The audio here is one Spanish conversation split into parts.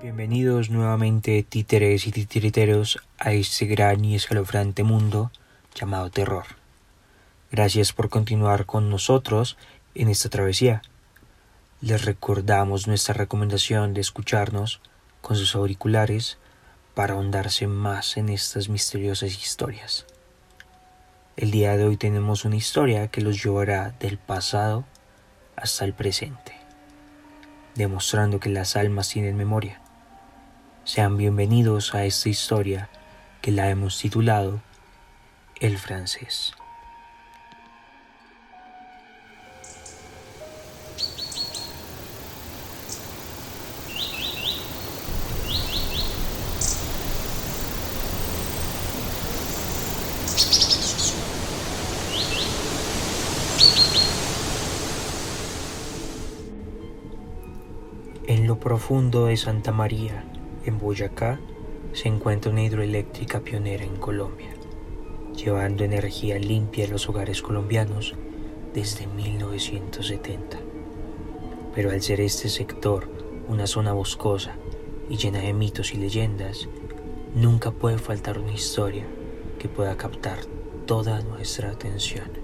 Bienvenidos nuevamente títeres y titiriteros a este gran y escalofriante mundo llamado terror. Gracias por continuar con nosotros en esta travesía. Les recordamos nuestra recomendación de escucharnos con sus auriculares para ahondarse más en estas misteriosas historias. El día de hoy tenemos una historia que los llevará del pasado hasta el presente, demostrando que las almas tienen memoria. Sean bienvenidos a esta historia que la hemos titulado El francés. En lo profundo de Santa María, en Boyacá, se encuentra una hidroeléctrica pionera en Colombia, llevando energía limpia a los hogares colombianos desde 1970. Pero al ser este sector una zona boscosa y llena de mitos y leyendas, nunca puede faltar una historia que pueda captar toda nuestra atención.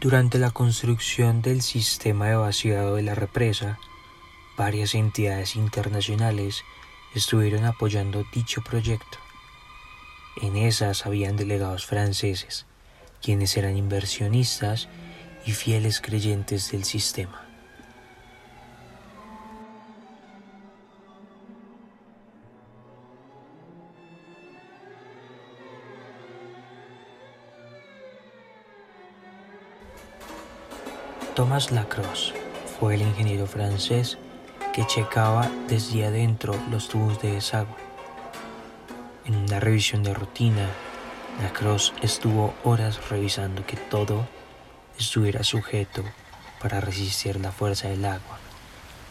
Durante la construcción del sistema de vaciado de la represa, varias entidades internacionales estuvieron apoyando dicho proyecto. En esas habían delegados franceses, quienes eran inversionistas y fieles creyentes del sistema. Thomas Lacrosse fue el ingeniero francés que checaba desde adentro los tubos de desagüe. En una revisión de rutina, Lacrosse estuvo horas revisando que todo estuviera sujeto para resistir la fuerza del agua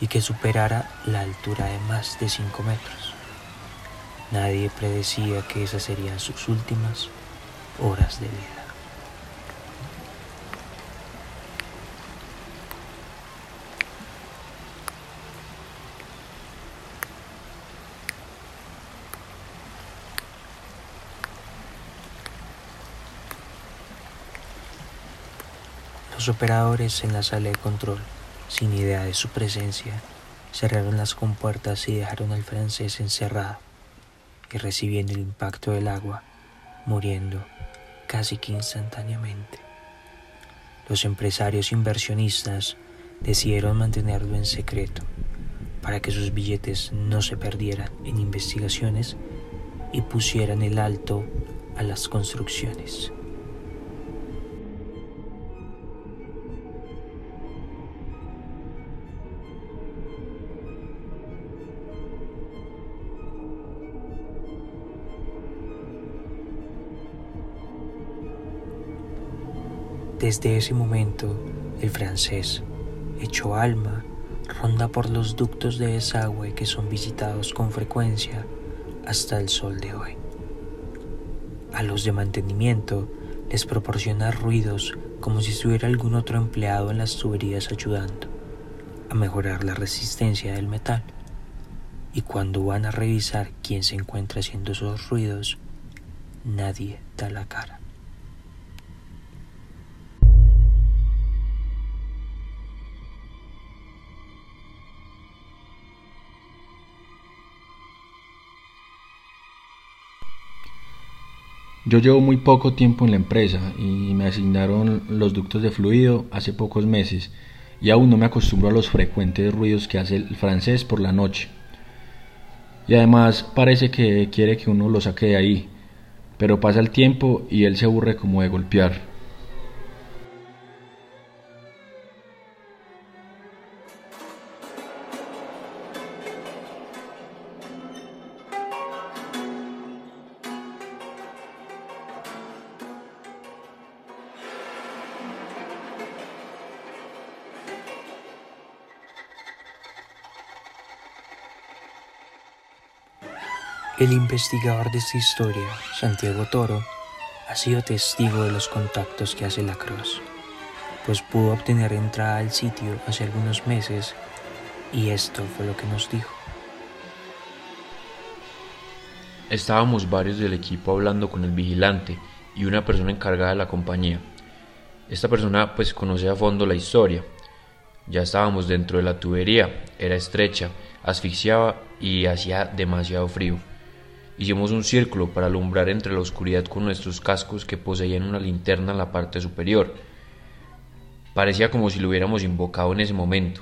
y que superara la altura de más de 5 metros. Nadie predecía que esas serían sus últimas horas de vida. Los operadores en la sala de control, sin idea de su presencia, cerraron las compuertas y dejaron al francés encerrado y recibiendo el impacto del agua, muriendo casi que instantáneamente. Los empresarios inversionistas decidieron mantenerlo en secreto para que sus billetes no se perdieran en investigaciones y pusieran el alto a las construcciones. Desde ese momento, el francés, hecho alma, ronda por los ductos de desagüe que son visitados con frecuencia hasta el sol de hoy. A los de mantenimiento les proporciona ruidos como si estuviera algún otro empleado en las tuberías ayudando a mejorar la resistencia del metal. Y cuando van a revisar quién se encuentra haciendo esos ruidos, nadie da la cara. Yo llevo muy poco tiempo en la empresa y me asignaron los ductos de fluido hace pocos meses y aún no me acostumbro a los frecuentes ruidos que hace el francés por la noche. Y además parece que quiere que uno lo saque de ahí, pero pasa el tiempo y él se aburre como de golpear. El investigador de esta historia, Santiago Toro, ha sido testigo de los contactos que hace la Cruz, pues pudo obtener entrada al sitio hace algunos meses y esto fue lo que nos dijo. Estábamos varios del equipo hablando con el vigilante y una persona encargada de la compañía. Esta persona pues conoce a fondo la historia. Ya estábamos dentro de la tubería, era estrecha, asfixiaba y hacía demasiado frío. Hicimos un círculo para alumbrar entre la oscuridad con nuestros cascos que poseían una linterna en la parte superior. Parecía como si lo hubiéramos invocado en ese momento.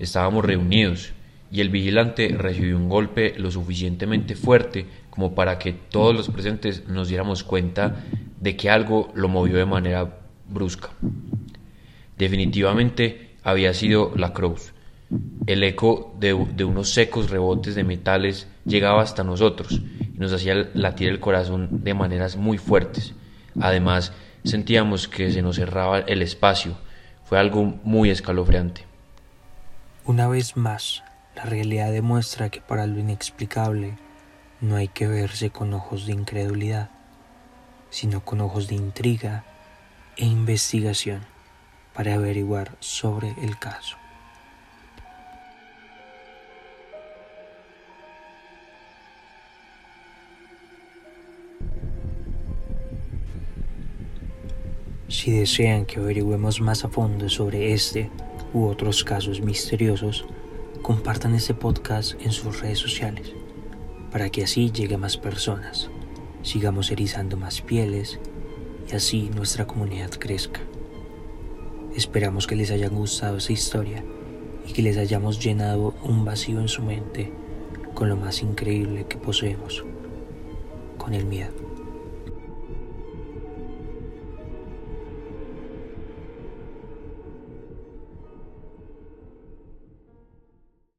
Estábamos reunidos y el vigilante recibió un golpe lo suficientemente fuerte como para que todos los presentes nos diéramos cuenta de que algo lo movió de manera brusca. Definitivamente había sido la Cruz. El eco de, de unos secos rebotes de metales llegaba hasta nosotros y nos hacía latir el corazón de maneras muy fuertes. Además, sentíamos que se nos cerraba el espacio. Fue algo muy escalofriante. Una vez más, la realidad demuestra que para lo inexplicable no hay que verse con ojos de incredulidad, sino con ojos de intriga e investigación para averiguar sobre el caso. Si desean que averigüemos más a fondo sobre este u otros casos misteriosos, compartan este podcast en sus redes sociales para que así llegue a más personas, sigamos erizando más pieles y así nuestra comunidad crezca. Esperamos que les haya gustado esta historia y que les hayamos llenado un vacío en su mente con lo más increíble que poseemos, con el miedo.